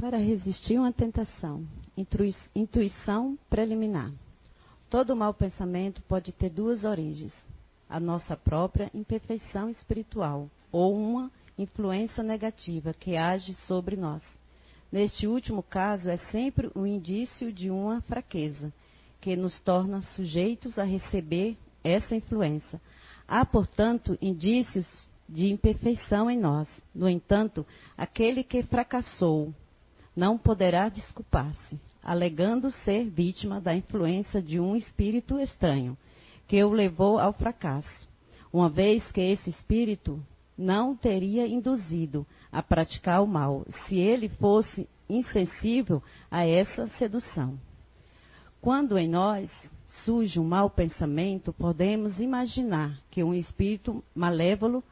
Para resistir uma tentação, intuição preliminar. Todo mau pensamento pode ter duas origens: a nossa própria imperfeição espiritual ou uma influência negativa que age sobre nós. Neste último caso, é sempre o um indício de uma fraqueza que nos torna sujeitos a receber essa influência. Há, portanto, indícios de imperfeição em nós. No entanto, aquele que fracassou não poderá desculpar-se, alegando ser vítima da influência de um espírito estranho, que o levou ao fracasso, uma vez que esse espírito não teria induzido a praticar o mal, se ele fosse insensível a essa sedução. Quando em nós surge um mau pensamento, podemos imaginar que um espírito malévolo,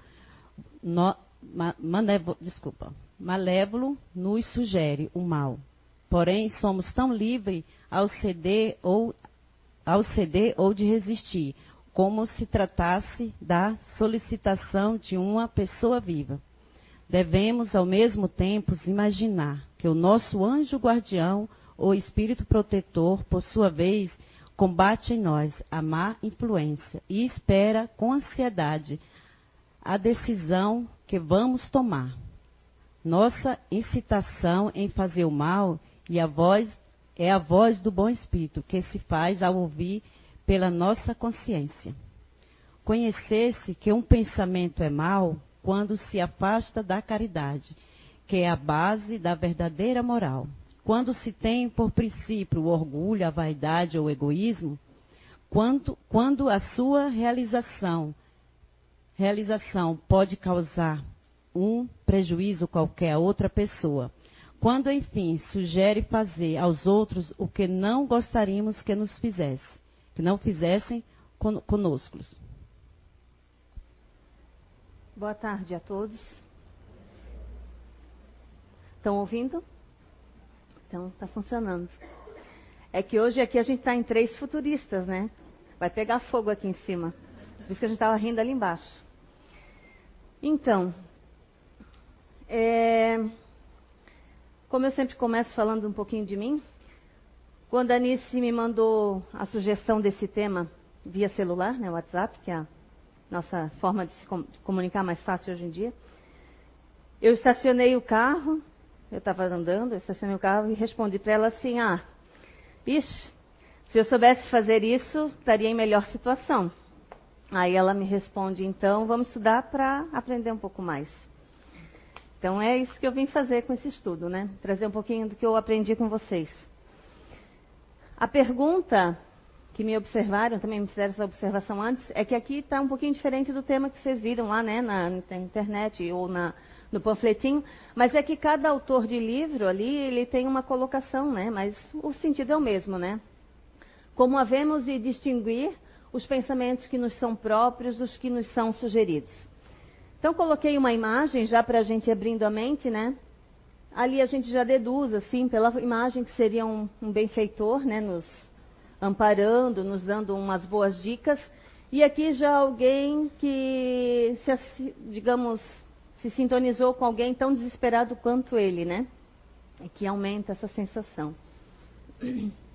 no, ma, manévolo desculpa, malévolo nos sugere o mal. Porém, somos tão livres ao ceder ou ao ceder ou de resistir, como se tratasse da solicitação de uma pessoa viva. Devemos, ao mesmo tempo, imaginar que o nosso anjo guardião ou espírito protetor, por sua vez, combate em nós a má influência e espera com ansiedade a decisão que vamos tomar nossa incitação em fazer o mal e a voz é a voz do bom espírito que se faz ao ouvir pela nossa consciência. Conhecer-se que um pensamento é mal quando se afasta da caridade, que é a base da verdadeira moral. Quando se tem por princípio o orgulho, a vaidade ou o egoísmo, quando, quando a sua realização, realização pode causar um prejuízo qualquer a outra pessoa. Quando, enfim, sugere fazer aos outros o que não gostaríamos que nos fizesse, que não fizessem conosco. Boa tarde a todos. Estão ouvindo? Então, está funcionando. É que hoje aqui a gente está em três futuristas, né? Vai pegar fogo aqui em cima. Por isso que a gente estava rindo ali embaixo. Então, é, como eu sempre começo falando um pouquinho de mim, quando a Anice me mandou a sugestão desse tema via celular, né, WhatsApp, que é a nossa forma de se comunicar mais fácil hoje em dia, eu estacionei o carro, eu estava andando, eu estacionei o carro e respondi para ela assim: Ah, bicho, se eu soubesse fazer isso, estaria em melhor situação. Aí ela me responde: Então, vamos estudar para aprender um pouco mais. Então é isso que eu vim fazer com esse estudo, né? Trazer um pouquinho do que eu aprendi com vocês. A pergunta que me observaram, também me fizeram essa observação antes, é que aqui está um pouquinho diferente do tema que vocês viram lá, né, na, na internet ou na, no panfletinho, mas é que cada autor de livro ali, ele tem uma colocação, né, mas o sentido é o mesmo, né? Como havemos de distinguir os pensamentos que nos são próprios dos que nos são sugeridos. Então coloquei uma imagem já para a gente abrindo a mente, né? Ali a gente já deduz, assim, pela imagem que seria um, um benfeitor, né? Nos amparando, nos dando umas boas dicas. E aqui já alguém que, se, digamos, se sintonizou com alguém tão desesperado quanto ele, né? E que aumenta essa sensação.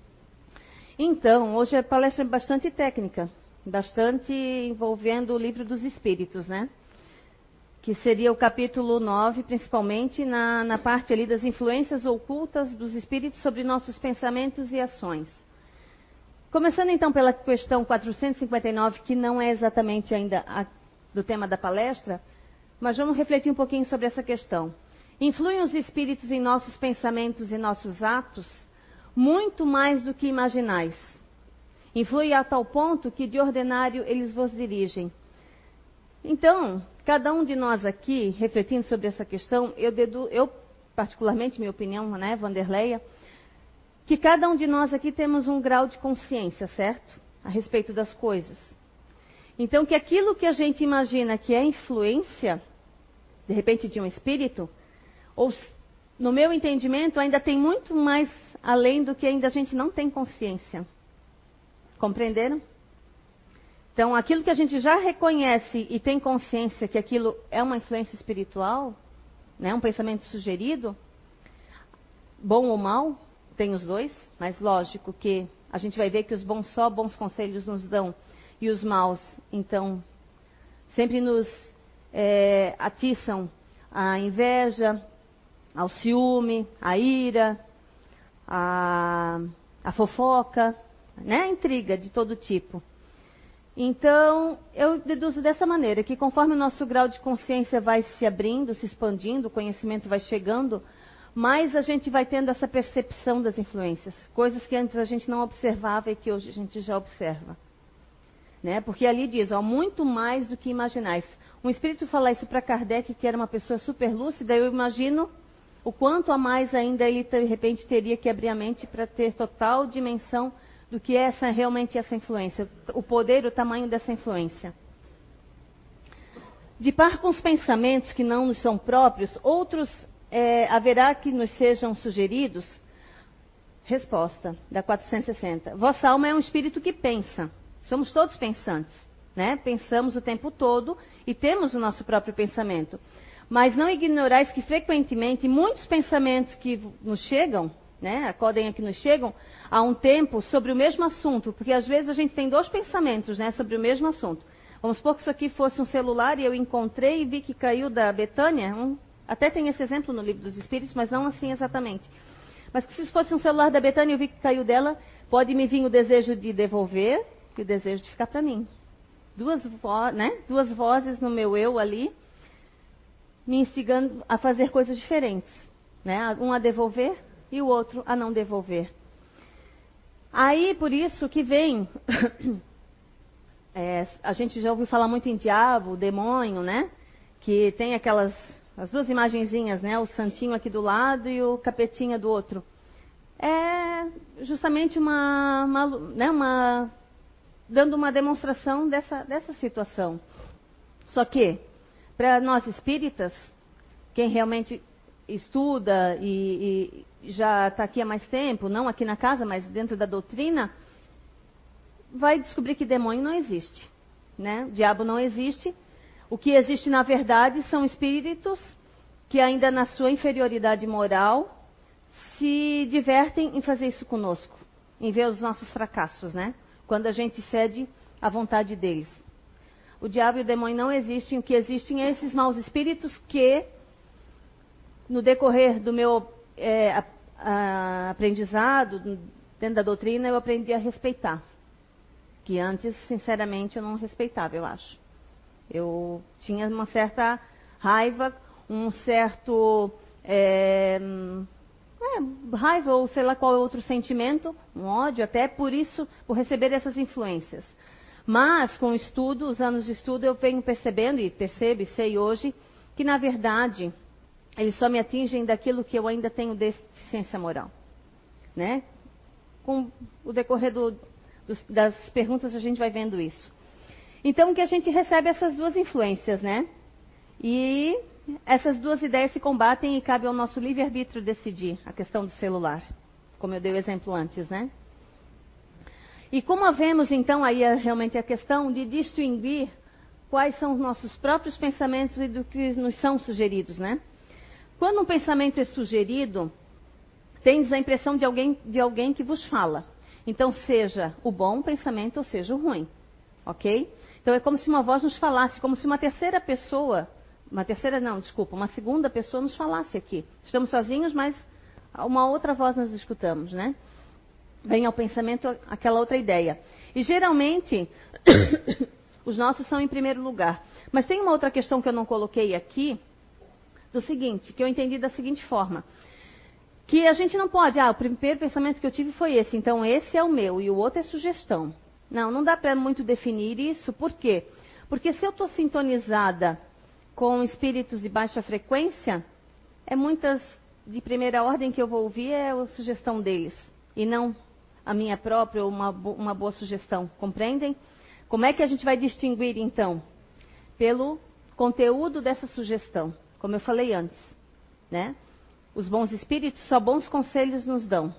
Então, hoje a palestra é bastante técnica, bastante envolvendo o livro dos espíritos, né? que seria o capítulo 9, principalmente na, na parte ali das influências ocultas dos espíritos sobre nossos pensamentos e ações. Começando então pela questão 459, que não é exatamente ainda a, do tema da palestra, mas vamos refletir um pouquinho sobre essa questão. Influem os espíritos em nossos pensamentos e nossos atos muito mais do que imaginais. Influi a tal ponto que de ordinário eles vos dirigem. Então, Cada um de nós aqui, refletindo sobre essa questão, eu, dedu, eu particularmente, minha opinião, né, Vanderleia, que cada um de nós aqui temos um grau de consciência, certo? A respeito das coisas. Então, que aquilo que a gente imagina que é influência, de repente, de um espírito, ou, no meu entendimento, ainda tem muito mais além do que ainda a gente não tem consciência. Compreenderam? Então, aquilo que a gente já reconhece e tem consciência que aquilo é uma influência espiritual, né, um pensamento sugerido, bom ou mal, tem os dois, mas lógico que a gente vai ver que os bons só bons conselhos nos dão e os maus, então, sempre nos é, atiçam a inveja, ao ciúme, a ira, a, a fofoca, né? a intriga de todo tipo. Então, eu deduzo dessa maneira, que conforme o nosso grau de consciência vai se abrindo, se expandindo, o conhecimento vai chegando, mais a gente vai tendo essa percepção das influências. Coisas que antes a gente não observava e que hoje a gente já observa. Né? Porque ali diz, ó, muito mais do que imaginais. Um espírito falar isso para Kardec, que era uma pessoa super lúcida, eu imagino o quanto a mais ainda ele de repente teria que abrir a mente para ter total dimensão do que é essa, realmente essa influência, o poder, o tamanho dessa influência. De par com os pensamentos que não nos são próprios, outros é, haverá que nos sejam sugeridos? Resposta da 460. Vossa alma é um espírito que pensa. Somos todos pensantes, né? Pensamos o tempo todo e temos o nosso próprio pensamento. Mas não ignorais que frequentemente muitos pensamentos que nos chegam né, acodem a que nos chegam há um tempo sobre o mesmo assunto, porque às vezes a gente tem dois pensamentos né, sobre o mesmo assunto. Vamos supor que isso aqui fosse um celular e eu encontrei e vi que caiu da Betânia. Um, até tem esse exemplo no livro dos Espíritos, mas não assim exatamente. Mas que se isso fosse um celular da Betânia e eu vi que caiu dela, pode me vir o desejo de devolver e o desejo de ficar para mim. Duas, né, duas vozes no meu eu ali, me instigando a fazer coisas diferentes. Né? Um a devolver e o outro a não devolver. Aí, por isso que vem. é, a gente já ouviu falar muito em diabo, demônio, né? Que tem aquelas. As duas imagenzinhas, né? O santinho aqui do lado e o capetinha do outro. É justamente uma. uma, né, uma dando uma demonstração dessa, dessa situação. Só que, para nós espíritas, quem realmente estuda e, e já está aqui há mais tempo, não aqui na casa, mas dentro da doutrina, vai descobrir que demônio não existe. Né? O diabo não existe. O que existe na verdade são espíritos que, ainda na sua inferioridade moral, se divertem em fazer isso conosco, em ver os nossos fracassos, né? Quando a gente cede à vontade deles. O diabo e o demônio não existem, o que existem é esses maus espíritos que no decorrer do meu é, a, a, aprendizado, dentro da doutrina, eu aprendi a respeitar. Que antes, sinceramente, eu não respeitava, eu acho. Eu tinha uma certa raiva, um certo. É, é, raiva ou sei lá qual outro sentimento, um ódio, até por isso, por receber essas influências. Mas, com o estudo, os anos de estudo, eu venho percebendo, e percebo e sei hoje, que na verdade eles só me atingem daquilo que eu ainda tenho deficiência moral. Né? Com o decorrer do, dos, das perguntas a gente vai vendo isso. Então que a gente recebe essas duas influências, né? E essas duas ideias se combatem e cabe ao nosso livre-arbítrio decidir a questão do celular, como eu dei o exemplo antes, né? E como havemos então aí realmente a questão de distinguir quais são os nossos próprios pensamentos e do que nos são sugeridos, né? Quando um pensamento é sugerido, tens a impressão de alguém, de alguém que vos fala. Então, seja o bom pensamento ou seja o ruim. Ok? Então, é como se uma voz nos falasse, como se uma terceira pessoa, uma terceira não, desculpa, uma segunda pessoa nos falasse aqui. Estamos sozinhos, mas uma outra voz nós escutamos, né? Vem ao pensamento aquela outra ideia. E geralmente, os nossos são em primeiro lugar. Mas tem uma outra questão que eu não coloquei aqui, do seguinte, que eu entendi da seguinte forma. Que a gente não pode, ah, o primeiro pensamento que eu tive foi esse, então esse é o meu e o outro é sugestão. Não, não dá para muito definir isso, por quê? Porque se eu estou sintonizada com espíritos de baixa frequência, é muitas de primeira ordem que eu vou ouvir é a sugestão deles, e não a minha própria ou uma, uma boa sugestão, compreendem? Como é que a gente vai distinguir então? Pelo conteúdo dessa sugestão como eu falei antes, né? Os bons espíritos só bons conselhos nos dão.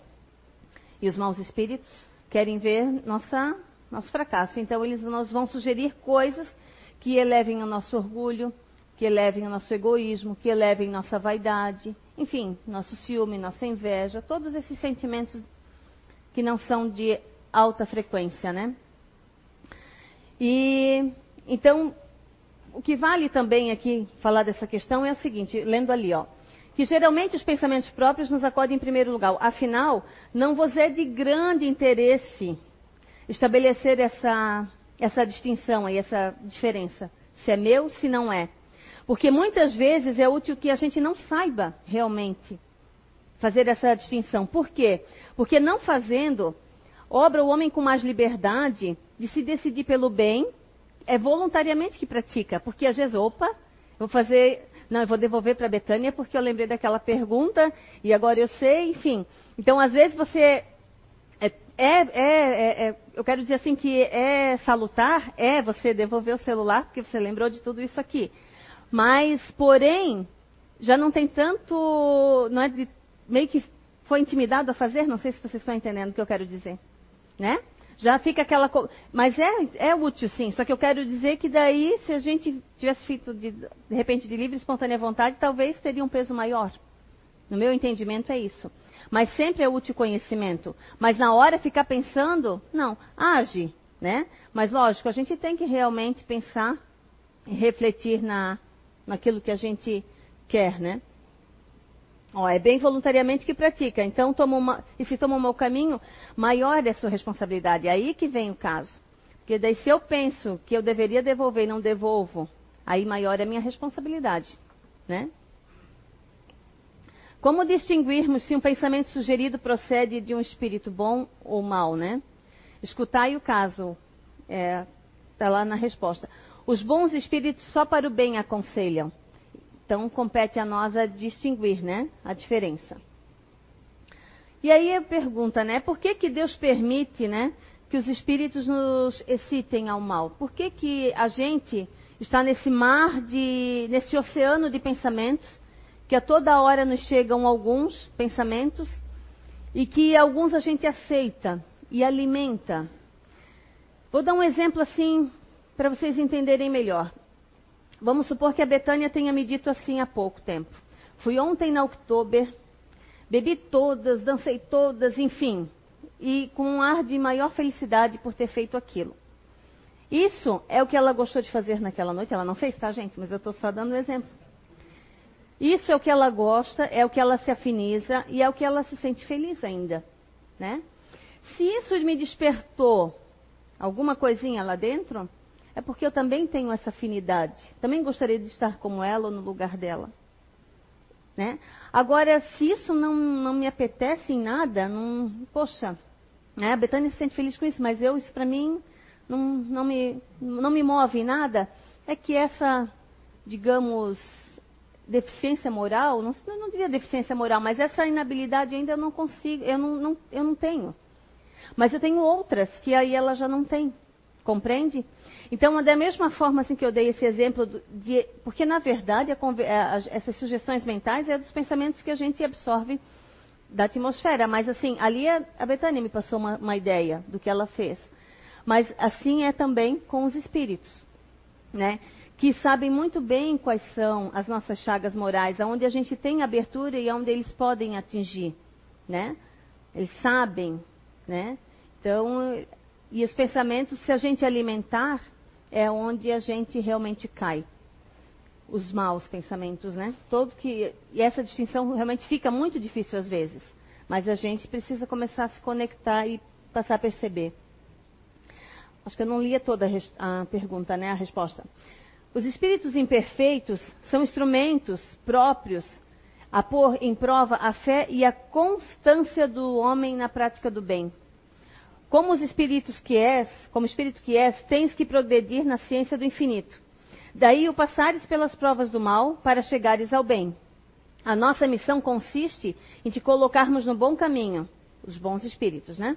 E os maus espíritos querem ver nossa, nosso fracasso. Então eles nos vão sugerir coisas que elevem o nosso orgulho, que elevem o nosso egoísmo, que elevem nossa vaidade, enfim, nosso ciúme, nossa inveja, todos esses sentimentos que não são de alta frequência, né? E então o que vale também aqui falar dessa questão é o seguinte, lendo ali, ó, que geralmente os pensamentos próprios nos acodem em primeiro lugar. Afinal, não vos é de grande interesse estabelecer essa, essa distinção aí, essa diferença. Se é meu, se não é. Porque muitas vezes é útil que a gente não saiba realmente fazer essa distinção. Por quê? Porque não fazendo, obra o homem com mais liberdade de se decidir pelo bem, é voluntariamente que pratica. Porque às vezes, opa, vou fazer não, eu vou devolver para a Betânia porque eu lembrei daquela pergunta e agora eu sei, enfim. Então, às vezes você é, é, é, é, eu quero dizer assim que é salutar, é você devolver o celular porque você lembrou de tudo isso aqui. Mas, porém, já não tem tanto, não é de, meio que foi intimidado a fazer, não sei se vocês estão entendendo o que eu quero dizer, né? Já fica aquela. Mas é, é útil, sim. Só que eu quero dizer que daí, se a gente tivesse feito de, de repente de livre e espontânea vontade, talvez teria um peso maior. No meu entendimento é isso. Mas sempre é útil conhecimento. Mas na hora ficar pensando, não, age, né? Mas lógico, a gente tem que realmente pensar e refletir na, naquilo que a gente quer, né? É bem voluntariamente que pratica. Então, toma uma, e se toma um mau caminho, maior é a sua responsabilidade. É aí que vem o caso. Porque daí, se eu penso que eu deveria devolver e não devolvo, aí maior é a minha responsabilidade. Né? Como distinguirmos se um pensamento sugerido procede de um espírito bom ou mau, né? Escutai o caso. Está é, tá lá na resposta. Os bons espíritos só para o bem aconselham então compete a nós a distinguir, né, a diferença. E aí a pergunta, né, por que que Deus permite, né, que os espíritos nos excitem ao mal? Por que que a gente está nesse mar de, nesse oceano de pensamentos, que a toda hora nos chegam alguns pensamentos e que alguns a gente aceita e alimenta? Vou dar um exemplo assim para vocês entenderem melhor. Vamos supor que a Betânia tenha me dito assim há pouco tempo. Fui ontem na Oktober, bebi todas, dancei todas, enfim, e com um ar de maior felicidade por ter feito aquilo. Isso é o que ela gostou de fazer naquela noite. Ela não fez, tá, gente? Mas eu estou só dando um exemplo. Isso é o que ela gosta, é o que ela se afiniza e é o que ela se sente feliz ainda, né? Se isso me despertou alguma coisinha lá dentro, é porque eu também tenho essa afinidade. Também gostaria de estar como ela ou no lugar dela. Né? Agora, se isso não, não me apetece em nada, não, poxa, né? a Betânia se sente feliz com isso, mas eu, isso para mim não, não, me, não me move em nada, é que essa, digamos, deficiência moral, não, não diria deficiência moral, mas essa inabilidade ainda eu não consigo, eu não, não, eu não tenho. Mas eu tenho outras que aí ela já não tem, compreende? Então, da mesma forma assim que eu dei esse exemplo, de, porque na verdade a, a, essas sugestões mentais é dos pensamentos que a gente absorve da atmosfera. Mas assim, ali a, a Betânia me passou uma, uma ideia do que ela fez. Mas assim é também com os espíritos, né? Que sabem muito bem quais são as nossas chagas morais, aonde a gente tem abertura e aonde eles podem atingir, né? Eles sabem, né? Então, e os pensamentos, se a gente alimentar, é onde a gente realmente cai. Os maus pensamentos, né? Todo que e essa distinção realmente fica muito difícil às vezes, mas a gente precisa começar a se conectar e passar a perceber. Acho que eu não lia toda a pergunta, né? A resposta. Os espíritos imperfeitos são instrumentos próprios a pôr em prova a fé e a constância do homem na prática do bem. Como os espíritos que és, como espírito que és, tens que progredir na ciência do infinito. Daí o passares pelas provas do mal para chegares ao bem. A nossa missão consiste em te colocarmos no bom caminho, os bons espíritos, né?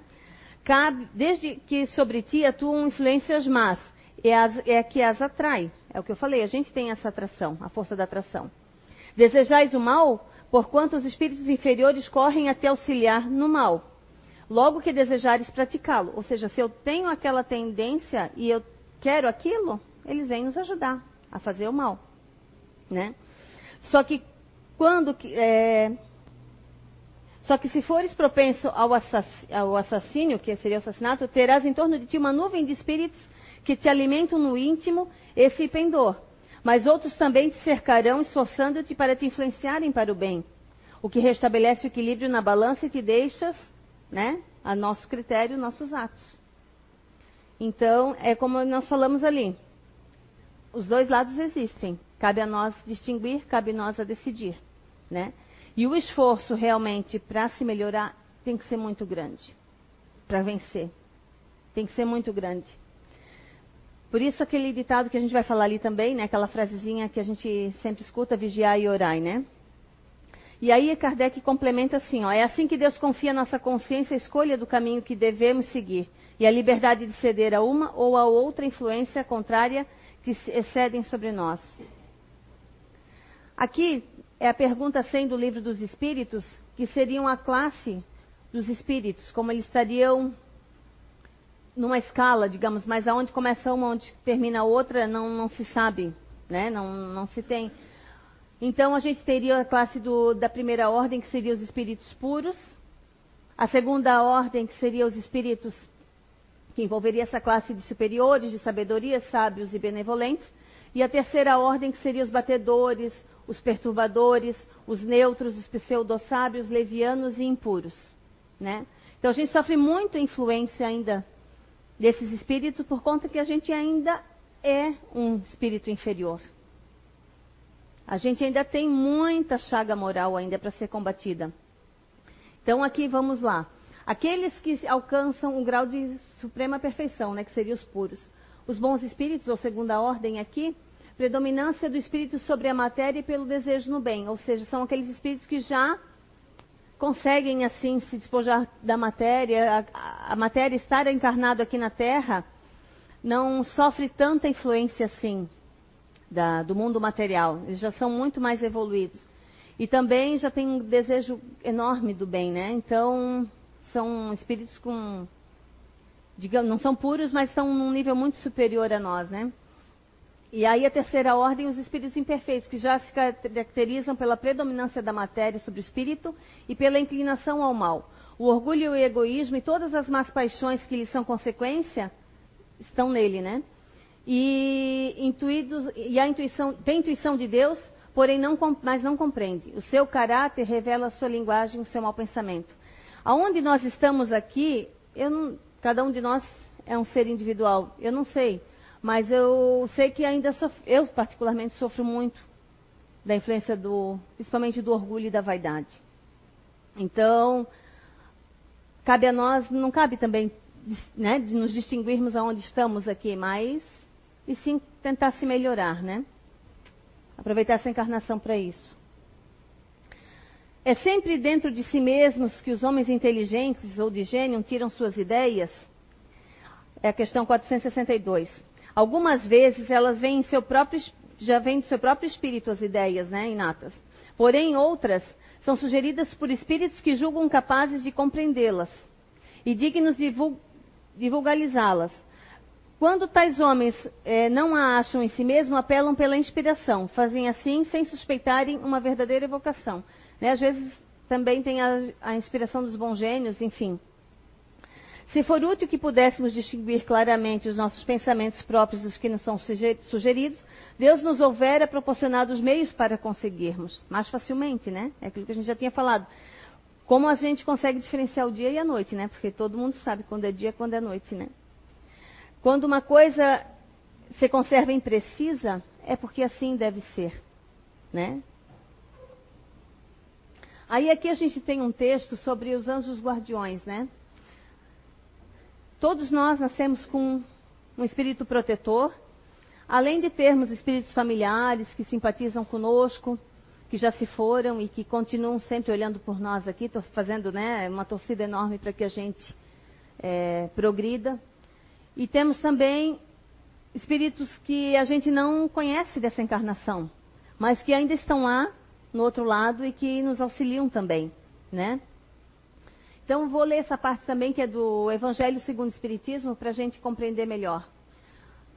Cabe, desde que sobre ti atuam influências más, é, as, é que as atrai. É o que eu falei, a gente tem essa atração, a força da atração. Desejais o mal, porquanto os espíritos inferiores correm a te auxiliar no mal logo que desejares praticá-lo. Ou seja, se eu tenho aquela tendência e eu quero aquilo, eles vêm nos ajudar a fazer o mal. né? Só que quando é, só que se fores propenso ao, ao assassínio, que seria o assassinato, terás em torno de ti uma nuvem de espíritos que te alimentam no íntimo esse pendor. Mas outros também te cercarão, esforçando-te para te influenciarem para o bem. O que restabelece o equilíbrio na balança e te deixas, né, a nosso critério, nossos atos. Então, é como nós falamos ali. Os dois lados existem. Cabe a nós distinguir, cabe a nós a decidir, né? E o esforço realmente para se melhorar tem que ser muito grande para vencer. Tem que ser muito grande. Por isso aquele ditado que a gente vai falar ali também, né? Aquela frasezinha que a gente sempre escuta, vigiar e orar, né? E aí Kardec complementa assim, ó, é assim que Deus confia nossa consciência a escolha do caminho que devemos seguir e a liberdade de ceder a uma ou a outra influência contrária que excedem sobre nós. Aqui é a pergunta 100 do livro dos Espíritos, que seriam a classe dos espíritos, como eles estariam numa escala, digamos, mas aonde começa uma, onde termina a outra, não, não se sabe, né? não, não se tem. Então a gente teria a classe do, da primeira ordem, que seria os espíritos puros, a segunda ordem, que seria os espíritos que envolveria essa classe de superiores, de sabedoria, sábios e benevolentes, e a terceira ordem, que seria os batedores, os perturbadores, os neutros, os pseudo-sábios, levianos e impuros. Né? Então a gente sofre muita influência ainda desses espíritos por conta que a gente ainda é um espírito inferior. A gente ainda tem muita chaga moral ainda para ser combatida. Então aqui vamos lá. Aqueles que alcançam o grau de suprema perfeição, né, que seriam os puros. Os bons espíritos, ou segunda ordem aqui, predominância do espírito sobre a matéria e pelo desejo no bem, ou seja, são aqueles espíritos que já conseguem assim se despojar da matéria, a, a matéria estar encarnado aqui na Terra não sofre tanta influência assim da, do mundo material. Eles já são muito mais evoluídos e também já têm um desejo enorme do bem, né? Então são espíritos com, digamos, não são puros, mas são num nível muito superior a nós, né? E aí a terceira ordem, os espíritos imperfeitos, que já se caracterizam pela predominância da matéria sobre o espírito e pela inclinação ao mal. O orgulho e o egoísmo e todas as más paixões que lhes são consequência estão nele, né? E, intuídos, e a intuição, tem intuição de Deus, porém não, mas não compreende. O seu caráter revela a sua linguagem, o seu mau pensamento. Aonde nós estamos aqui, não, cada um de nós é um ser individual. Eu não sei mas eu sei que ainda sofro, eu particularmente sofro muito da influência do, principalmente do orgulho e da vaidade. Então, cabe a nós, não cabe também né, de nos distinguirmos aonde estamos aqui, mas e sim tentar se melhorar, né? Aproveitar essa encarnação para isso. É sempre dentro de si mesmos que os homens inteligentes ou de gênio tiram suas ideias? É a questão 462. Algumas vezes elas vêm em seu próprio, já vêm do seu próprio espírito as ideias, né, inatas. Porém, outras são sugeridas por espíritos que julgam capazes de compreendê-las e dignos de divulgalizá-las. Quando tais homens eh, não a acham em si mesmos, apelam pela inspiração. Fazem assim sem suspeitarem uma verdadeira evocação. Né? Às vezes também tem a, a inspiração dos bons gênios, enfim. Se for útil que pudéssemos distinguir claramente os nossos pensamentos próprios dos que nos são sugeridos, Deus nos houvera proporcionado os meios para conseguirmos mais facilmente, né? É aquilo que a gente já tinha falado. Como a gente consegue diferenciar o dia e a noite, né? Porque todo mundo sabe quando é dia e quando é noite, né? Quando uma coisa se conserva imprecisa, é porque assim deve ser, né? Aí aqui a gente tem um texto sobre os anjos guardiões, né? Todos nós nascemos com um espírito protetor, além de termos espíritos familiares que simpatizam conosco, que já se foram e que continuam sempre olhando por nós aqui. Fazendo né, uma torcida enorme para que a gente é, progrida. E temos também espíritos que a gente não conhece dessa encarnação, mas que ainda estão lá, no outro lado, e que nos auxiliam também, né? Então, vou ler essa parte também, que é do Evangelho segundo o Espiritismo, para a gente compreender melhor.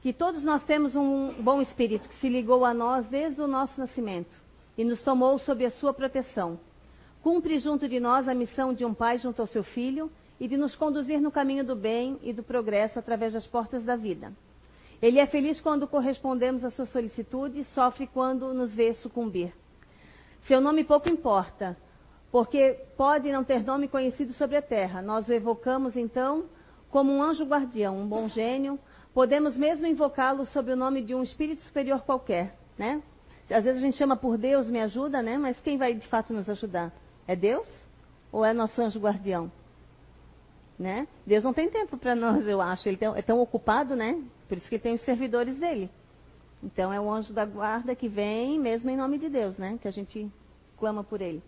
que todos nós temos um bom espírito que se ligou a nós desde o nosso nascimento e nos tomou sob a sua proteção. Cumpre junto de nós a missão de um pai junto ao seu filho e de nos conduzir no caminho do bem e do progresso através das portas da vida. Ele é feliz quando correspondemos à sua solicitude e sofre quando nos vê sucumbir. Seu nome pouco importa, porque pode não ter nome conhecido sobre a terra. Nós o evocamos então como um anjo guardião, um bom gênio. Podemos mesmo invocá-lo sob o nome de um espírito superior qualquer, né? Às vezes a gente chama por Deus, me ajuda, né? Mas quem vai de fato nos ajudar? É Deus ou é nosso anjo guardião? Né? Deus não tem tempo para nós, eu acho. Ele é tão ocupado, né? Por isso que tem os servidores dele. Então é o anjo da guarda que vem mesmo em nome de Deus, né? Que a gente clama por ele.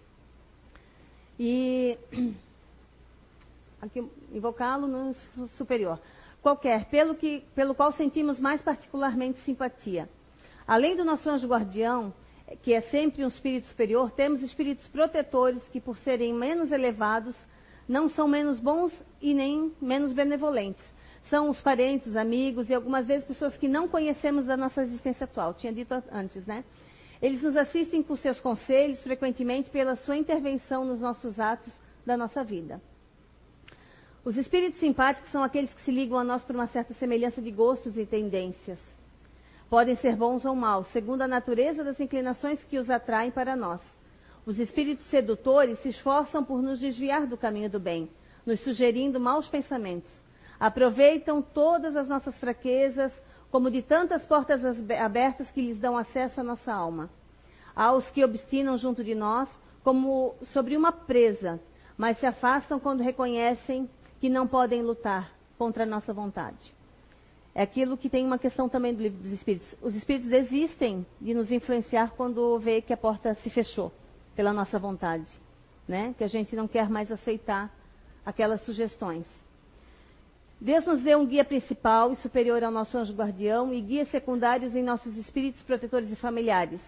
E aqui invocá-lo no superior. Qualquer, pelo, que, pelo qual sentimos mais particularmente simpatia. Além do nosso anjo guardião, que é sempre um espírito superior, temos espíritos protetores que, por serem menos elevados, não são menos bons e nem menos benevolentes. São os parentes, amigos e algumas vezes pessoas que não conhecemos da nossa existência atual. Tinha dito antes, né? Eles nos assistem com seus conselhos, frequentemente pela sua intervenção nos nossos atos da nossa vida. Os espíritos simpáticos são aqueles que se ligam a nós por uma certa semelhança de gostos e tendências. Podem ser bons ou maus, segundo a natureza das inclinações que os atraem para nós. Os espíritos sedutores se esforçam por nos desviar do caminho do bem, nos sugerindo maus pensamentos. Aproveitam todas as nossas fraquezas, como de tantas portas abertas que lhes dão acesso à nossa alma. Há os que obstinam junto de nós, como sobre uma presa, mas se afastam quando reconhecem que não podem lutar contra a nossa vontade. É aquilo que tem uma questão também do livro dos Espíritos. Os Espíritos desistem de nos influenciar quando vê que a porta se fechou pela nossa vontade, né? Que a gente não quer mais aceitar aquelas sugestões. Deus nos deu um guia principal e superior ao nosso anjo guardião e guias secundários em nossos espíritos protetores e familiares.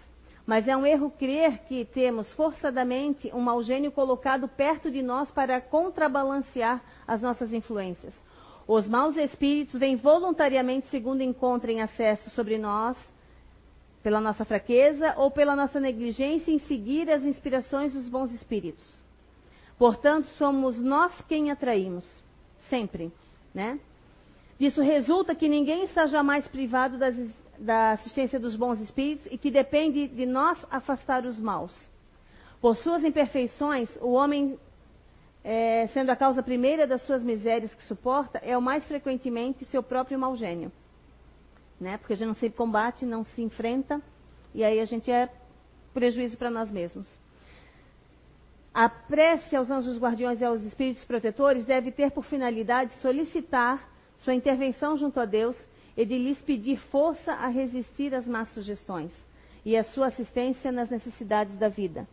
Mas é um erro crer que temos forçadamente um mau gênio colocado perto de nós para contrabalancear as nossas influências. Os maus espíritos vêm voluntariamente segundo encontrem acesso sobre nós, pela nossa fraqueza ou pela nossa negligência em seguir as inspirações dos bons espíritos. Portanto, somos nós quem atraímos, sempre, né? Disso resulta que ninguém está jamais privado das, da assistência dos bons espíritos e que depende de nós afastar os maus. Por suas imperfeições, o homem é, sendo a causa primeira das suas misérias que suporta, é o mais frequentemente seu próprio mau gênio. Né? Porque a gente não se combate, não se enfrenta, e aí a gente é prejuízo para nós mesmos. A prece aos anjos guardiões e aos espíritos protetores deve ter por finalidade solicitar sua intervenção junto a Deus e de lhes pedir força a resistir às más sugestões e a sua assistência nas necessidades da vida.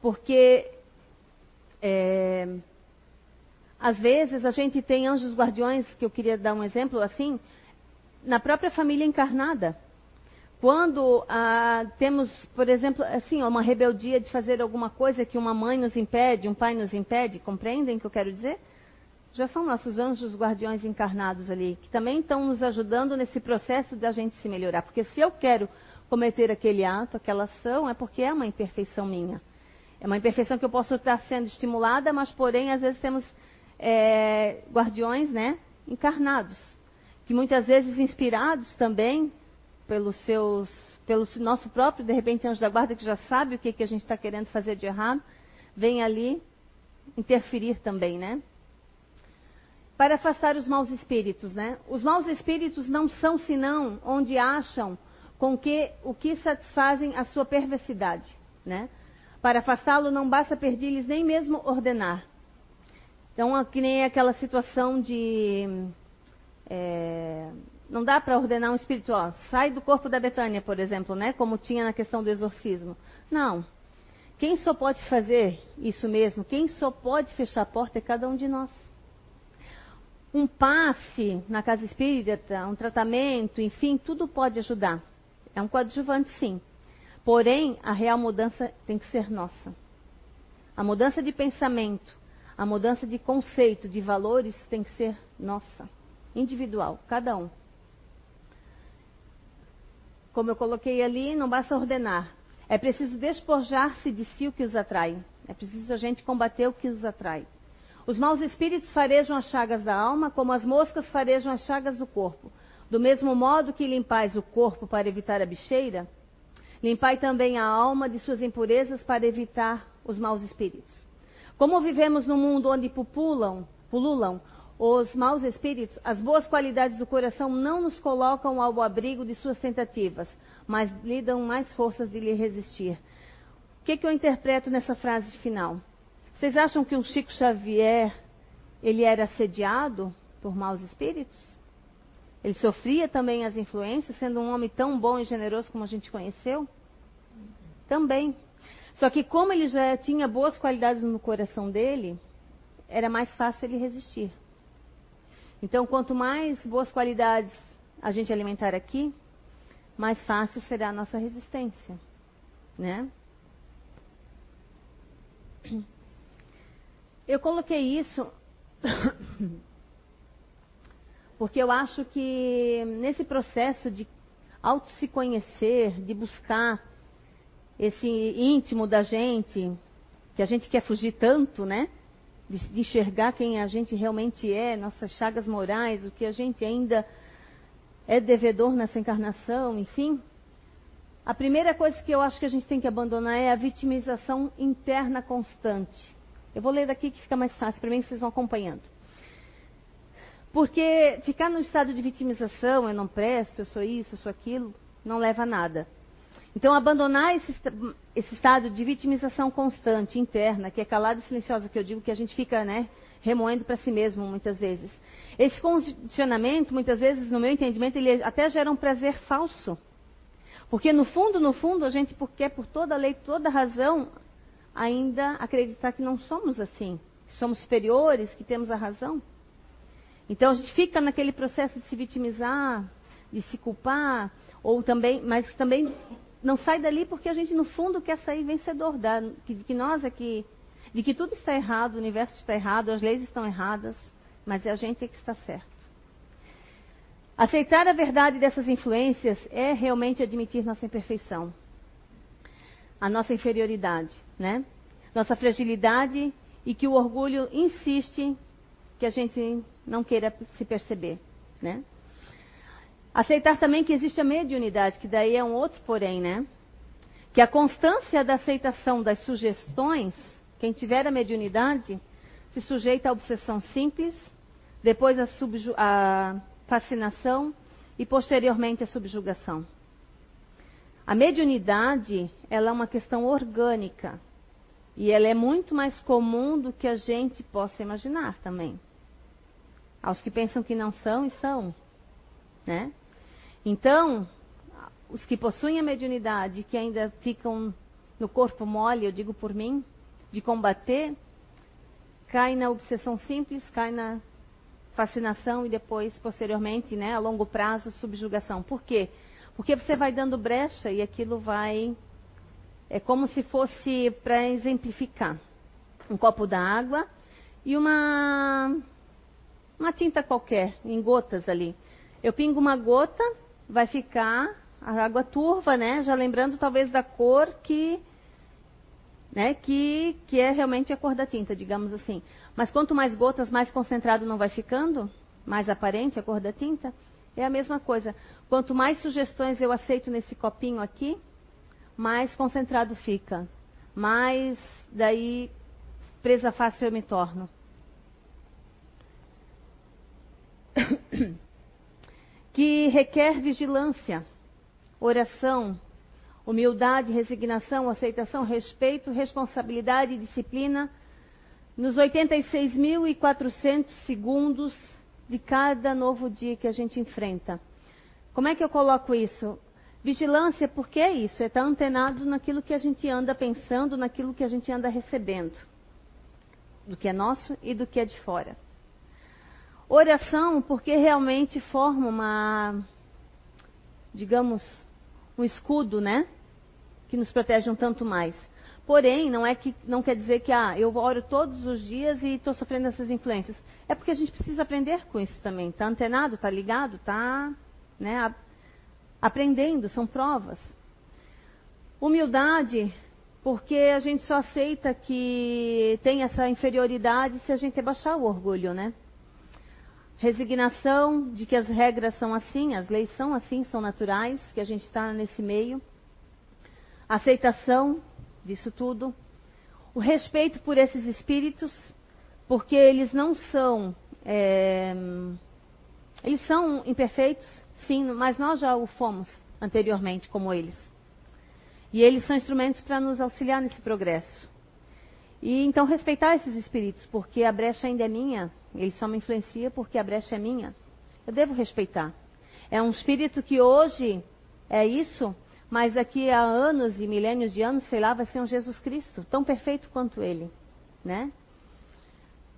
Porque é, às vezes a gente tem anjos guardiões, que eu queria dar um exemplo assim, na própria família encarnada. Quando ah, temos, por exemplo, assim, uma rebeldia de fazer alguma coisa que uma mãe nos impede, um pai nos impede, compreendem o que eu quero dizer? Já são nossos anjos guardiões encarnados ali, que também estão nos ajudando nesse processo da gente se melhorar. Porque se eu quero cometer aquele ato, aquela ação, é porque é uma imperfeição minha. É uma imperfeição que eu posso estar sendo estimulada, mas porém às vezes temos é, guardiões, né, encarnados, que muitas vezes inspirados também pelos seus, pelo nosso próprio, de repente, anjo da guarda que já sabe o que, que a gente está querendo fazer de errado, vem ali interferir também, né? Para afastar os maus espíritos, né? Os maus espíritos não são senão onde acham com que o que satisfazem a sua perversidade, né? Para afastá-lo não basta pedir-lhes nem mesmo ordenar. Então, que nem aquela situação de. É, não dá para ordenar um espírito, ó, sai do corpo da Betânia, por exemplo, né? Como tinha na questão do exorcismo. Não. Quem só pode fazer isso mesmo, quem só pode fechar a porta é cada um de nós. Um passe na casa espírita, um tratamento, enfim, tudo pode ajudar. É um coadjuvante, sim. Porém, a real mudança tem que ser nossa. A mudança de pensamento, a mudança de conceito, de valores tem que ser nossa, individual, cada um. Como eu coloquei ali, não basta ordenar. É preciso despojar-se de si o que os atrai. É preciso a gente combater o que os atrai. Os maus espíritos farejam as chagas da alma, como as moscas farejam as chagas do corpo. Do mesmo modo que limpais o corpo para evitar a bicheira, limpai também a alma de suas impurezas para evitar os maus espíritos. Como vivemos num mundo onde pupulam, pululam os maus espíritos, as boas qualidades do coração não nos colocam ao abrigo de suas tentativas, mas lhe dão mais forças de lhe resistir. O que, que eu interpreto nessa frase final? Vocês acham que o Chico Xavier ele era assediado por maus espíritos? Ele sofria também as influências, sendo um homem tão bom e generoso como a gente conheceu? Também. Só que como ele já tinha boas qualidades no coração dele, era mais fácil ele resistir. Então, quanto mais boas qualidades a gente alimentar aqui, mais fácil será a nossa resistência, né? Eu coloquei isso porque eu acho que nesse processo de auto se conhecer, de buscar esse íntimo da gente, que a gente quer fugir tanto, né? De, de, enxergar quem a gente realmente é, nossas chagas morais, o que a gente ainda é devedor nessa encarnação, enfim. A primeira coisa que eu acho que a gente tem que abandonar é a vitimização interna constante. Eu vou ler daqui que fica mais fácil para mim, vocês vão acompanhando. Porque ficar no estado de vitimização, eu não presto, eu sou isso, eu sou aquilo, não leva a nada. Então, abandonar esse, esse estado de vitimização constante, interna, que é calada e silenciosa, que eu digo que a gente fica né, remoendo para si mesmo muitas vezes. Esse condicionamento, muitas vezes, no meu entendimento, ele até gera um prazer falso. Porque no fundo, no fundo, a gente quer por toda lei, toda razão, ainda acreditar que não somos assim. Somos superiores, que temos a razão. Então a gente fica naquele processo de se vitimizar, de se culpar, ou também, mas também não sai dali porque a gente no fundo quer sair vencedor, da, que, que nós aqui, de que tudo está errado, o universo está errado, as leis estão erradas, mas é a gente que está certo. Aceitar a verdade dessas influências é realmente admitir nossa imperfeição, a nossa inferioridade, né? Nossa fragilidade e que o orgulho insiste que a gente não queira se perceber, né? Aceitar também que existe a mediunidade, que daí é um outro porém, né? Que a constância da aceitação das sugestões, quem tiver a mediunidade, se sujeita à obsessão simples, depois à, fascinação e posteriormente à subjugação. A mediunidade, ela é uma questão orgânica e ela é muito mais comum do que a gente possa imaginar também. Aos que pensam que não são e são, né? Então, os que possuem a mediunidade, que ainda ficam no corpo mole, eu digo por mim, de combater, cai na obsessão simples, cai na fascinação e depois, posteriormente, né, a longo prazo, subjugação. Por quê? Porque você vai dando brecha e aquilo vai. É como se fosse para exemplificar: um copo d'água e uma, uma tinta qualquer, em gotas ali. Eu pingo uma gota, vai ficar a água turva, né? Já lembrando talvez da cor que, né? Que, que é realmente a cor da tinta, digamos assim. Mas quanto mais gotas, mais concentrado não vai ficando, mais aparente a cor da tinta. É a mesma coisa. Quanto mais sugestões eu aceito nesse copinho aqui, mais concentrado fica. Mais daí presa fácil eu me torno. que requer vigilância, oração, humildade, resignação, aceitação, respeito, responsabilidade e disciplina nos 86.400 segundos de cada novo dia que a gente enfrenta. Como é que eu coloco isso? Vigilância, porque é isso, é estar antenado naquilo que a gente anda pensando, naquilo que a gente anda recebendo, do que é nosso e do que é de fora. Oração, porque realmente forma uma, digamos, um escudo, né? Que nos protege um tanto mais. Porém, não é que não quer dizer que ah, eu oro todos os dias e estou sofrendo essas influências. É porque a gente precisa aprender com isso também. Está antenado, está ligado, está né, aprendendo, são provas. Humildade, porque a gente só aceita que tem essa inferioridade se a gente abaixar o orgulho, né? Resignação de que as regras são assim, as leis são assim, são naturais, que a gente está nesse meio. Aceitação disso tudo. O respeito por esses espíritos, porque eles não são. É, eles são imperfeitos, sim, mas nós já o fomos anteriormente, como eles. E eles são instrumentos para nos auxiliar nesse progresso. E então respeitar esses espíritos, porque a brecha ainda é minha, ele só me influencia porque a brecha é minha. Eu devo respeitar. É um espírito que hoje é isso, mas daqui a anos e milênios de anos, sei lá, vai ser um Jesus Cristo, tão perfeito quanto ele, né?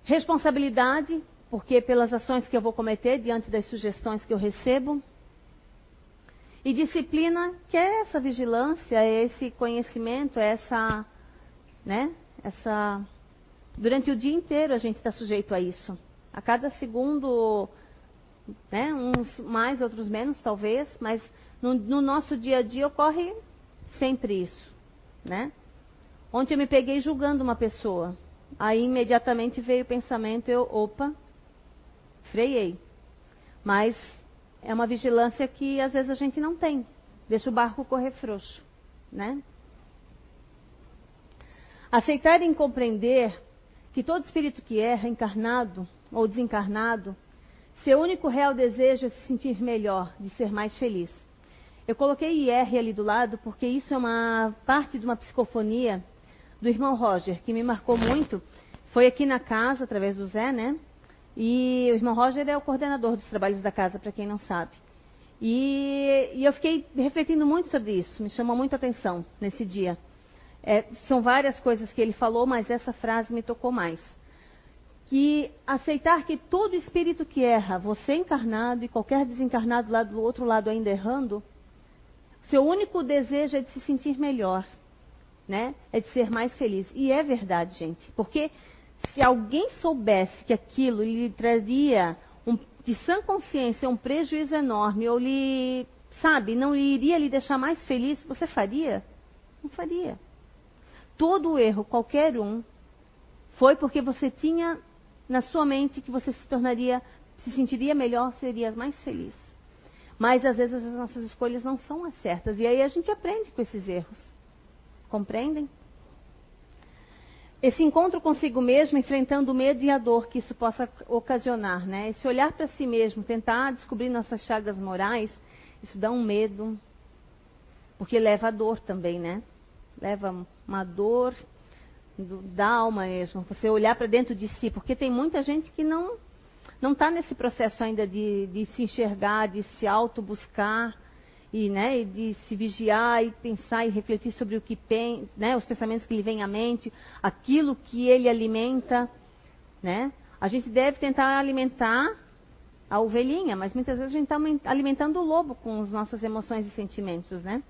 Responsabilidade, porque pelas ações que eu vou cometer diante das sugestões que eu recebo. E disciplina, que é essa vigilância, é esse conhecimento, é essa, né? Essa durante o dia inteiro a gente está sujeito a isso. A cada segundo, né? Uns mais, outros menos, talvez, mas no, no nosso dia a dia ocorre sempre isso, né? Ontem eu me peguei julgando uma pessoa. Aí imediatamente veio o pensamento, eu, opa, freiei. Mas é uma vigilância que às vezes a gente não tem. Deixa o barco correr frouxo, né? Aceitar e compreender que todo espírito que erra, encarnado ou desencarnado, seu único real desejo é se sentir melhor, de ser mais feliz. Eu coloquei IR ali do lado porque isso é uma parte de uma psicofonia do irmão Roger, que me marcou muito. Foi aqui na casa, através do Zé, né? E o irmão Roger é o coordenador dos trabalhos da casa, para quem não sabe. E, e, eu fiquei refletindo muito sobre isso, me chamou muito a atenção nesse dia. É, são várias coisas que ele falou, mas essa frase me tocou mais. Que aceitar que todo espírito que erra, você encarnado e qualquer desencarnado lá do outro lado ainda errando, seu único desejo é de se sentir melhor, né? É de ser mais feliz. E é verdade, gente. Porque se alguém soubesse que aquilo lhe traria um, de sã consciência um prejuízo enorme, ou lhe, sabe, não iria lhe deixar mais feliz, você faria? Não faria. Todo erro, qualquer um, foi porque você tinha na sua mente que você se tornaria, se sentiria melhor, seria mais feliz. Mas às vezes as nossas escolhas não são as certas. E aí a gente aprende com esses erros. Compreendem? Esse encontro consigo mesmo, enfrentando o medo e a dor que isso possa ocasionar, né? Esse olhar para si mesmo, tentar descobrir nossas chagas morais, isso dá um medo, porque leva a dor também, né? Leva uma dor do, da alma mesmo. Você olhar para dentro de si, porque tem muita gente que não não está nesse processo ainda de, de, se enxergar, de se auto-buscar e, né, de se vigiar e pensar e refletir sobre o que tem, né, os pensamentos que lhe vêm à mente, aquilo que ele alimenta, né? A gente deve tentar alimentar a ovelhinha, mas muitas vezes a gente está alimentando o lobo com as nossas emoções e sentimentos, né?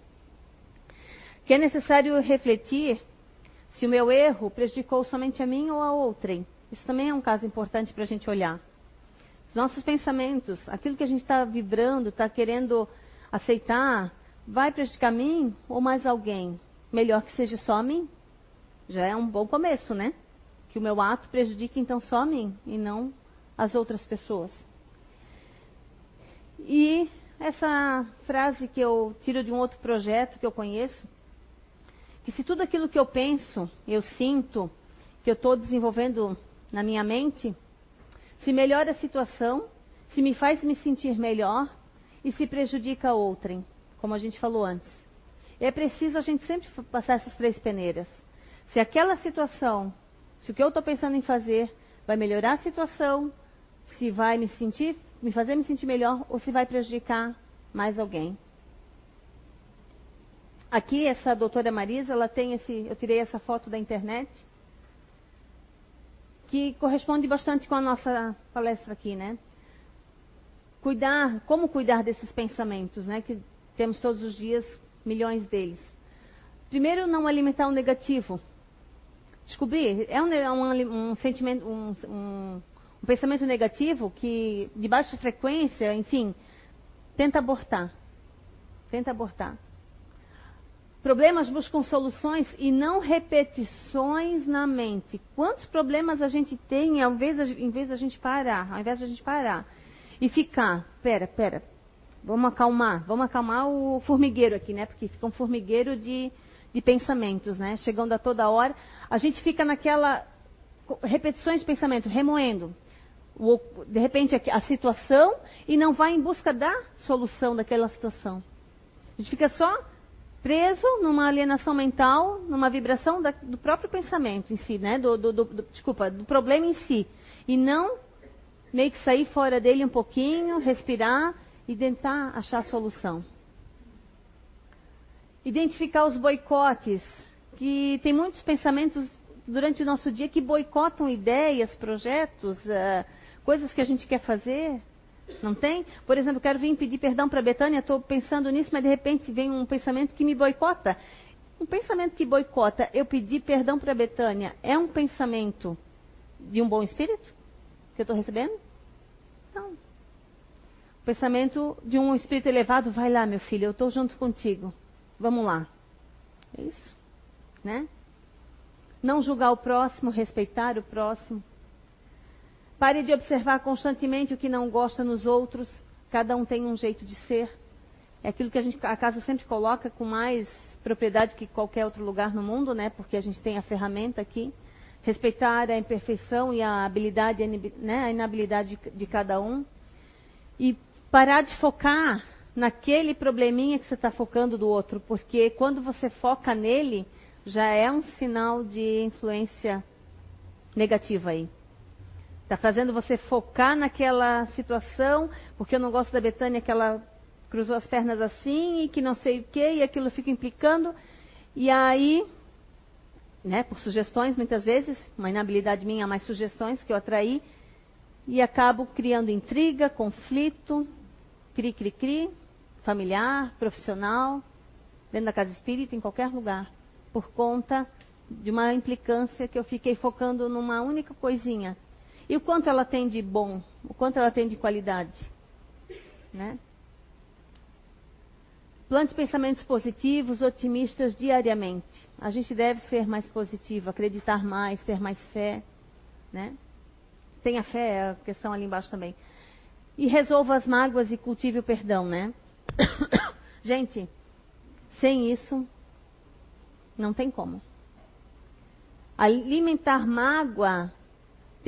Que é necessário refletir se o meu erro prejudicou somente a mim ou a outrem. Isso também é um caso importante para a gente olhar nossos pensamentos, aquilo que a gente está vibrando, está querendo aceitar, vai prejudicar a mim ou mais alguém? Melhor que seja só a mim. Já é um bom começo, né? Que o meu ato prejudique então só a mim e não as outras pessoas. E essa frase que eu tiro de um outro projeto que eu conheço, que se tudo aquilo que eu penso, eu sinto, que eu estou desenvolvendo na minha mente, se melhora a situação, se me faz me sentir melhor e se prejudica a outrem, como a gente falou antes. É preciso a gente sempre passar essas três peneiras. Se aquela situação, se o que eu estou pensando em fazer vai melhorar a situação, se vai me sentir, me fazer me sentir melhor ou se vai prejudicar mais alguém. Aqui essa doutora Marisa, ela tem esse, eu tirei essa foto da internet que corresponde bastante com a nossa palestra aqui, né? Cuidar, como cuidar desses pensamentos, né? Que temos todos os dias milhões deles. Primeiro, não alimentar o negativo. Descobrir é um, é um, um sentimento, um, um, um pensamento negativo que de baixa frequência, enfim, tenta abortar. Tenta abortar. Problemas buscam soluções e não repetições na mente. Quantos problemas a gente tem ao invés, em vez da gente parar, ao invés da gente parar e ficar, pera, pera, vamos acalmar, vamos acalmar o formigueiro aqui, né? Porque fica um formigueiro de, de pensamentos, né? Chegando a toda hora, a gente fica naquela repetições de pensamento, remoendo. O, de repente a situação e não vai em busca da solução daquela situação. A gente fica só preso numa alienação mental, numa vibração da, do próprio pensamento em si, né? Do, do, do, desculpa, do problema em si. E não meio que sair fora dele um pouquinho, respirar e tentar achar a solução. Identificar os boicotes, que tem muitos pensamentos durante o nosso dia que boicotam ideias, projetos, uh, coisas que a gente quer fazer. Não tem? Por exemplo, quero vir pedir perdão para Betânia, estou pensando nisso, mas de repente vem um pensamento que me boicota. Um pensamento que boicota eu pedir perdão para Betânia é um pensamento de um bom espírito que eu estou recebendo? Não. O pensamento de um espírito elevado, vai lá, meu filho, eu estou junto contigo. Vamos lá. É isso. Né? Não julgar o próximo, respeitar o próximo. Pare de observar constantemente o que não gosta nos outros. Cada um tem um jeito de ser. É aquilo que a, gente, a casa sempre coloca com mais propriedade que qualquer outro lugar no mundo, né? Porque a gente tem a ferramenta aqui. Respeitar a imperfeição e a habilidade, né? a inabilidade de, de cada um. E parar de focar naquele probleminha que você está focando do outro, porque quando você foca nele, já é um sinal de influência negativa aí. Está fazendo você focar naquela situação, porque eu não gosto da Betânia que ela cruzou as pernas assim e que não sei o que, e aquilo fica implicando. E aí, né, por sugestões muitas vezes, uma inabilidade minha, mais sugestões que eu atraí, e acabo criando intriga, conflito, cri, cri, cri, familiar, profissional, dentro da casa espírita, em qualquer lugar, por conta de uma implicância que eu fiquei focando numa única coisinha e o quanto ela tem de bom, o quanto ela tem de qualidade. Né? Plante pensamentos positivos, otimistas diariamente. A gente deve ser mais positivo, acreditar mais, ter mais fé. Né? Tenha fé, é a questão ali embaixo também. E resolva as mágoas e cultive o perdão, né? gente, sem isso, não tem como. Alimentar mágoa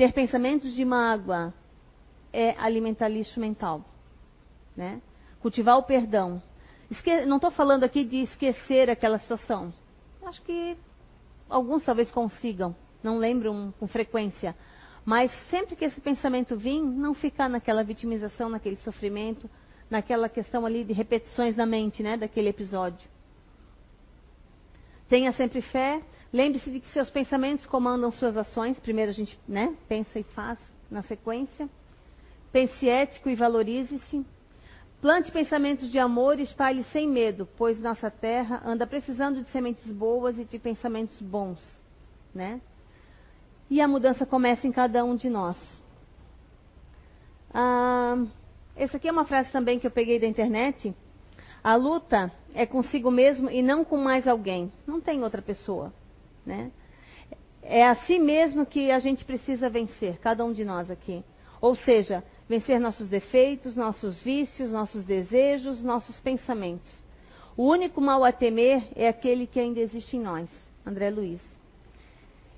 ter pensamentos de mágoa é alimentar lixo mental. Né? Cultivar o perdão. Esque não estou falando aqui de esquecer aquela situação. Acho que alguns talvez consigam, não lembram com frequência. Mas sempre que esse pensamento vir, não ficar naquela vitimização, naquele sofrimento, naquela questão ali de repetições na mente, né, daquele episódio. Tenha sempre fé, Lembre-se de que seus pensamentos comandam suas ações. Primeiro a gente né, pensa e faz na sequência. Pense ético e valorize-se. Plante pensamentos de amor e espalhe sem medo, pois nossa terra anda precisando de sementes boas e de pensamentos bons. Né? E a mudança começa em cada um de nós. Ah, essa aqui é uma frase também que eu peguei da internet. A luta é consigo mesmo e não com mais alguém. Não tem outra pessoa. Né? É a si mesmo que a gente precisa vencer, cada um de nós aqui. Ou seja, vencer nossos defeitos, nossos vícios, nossos desejos, nossos pensamentos. O único mal a temer é aquele que ainda existe em nós. André Luiz.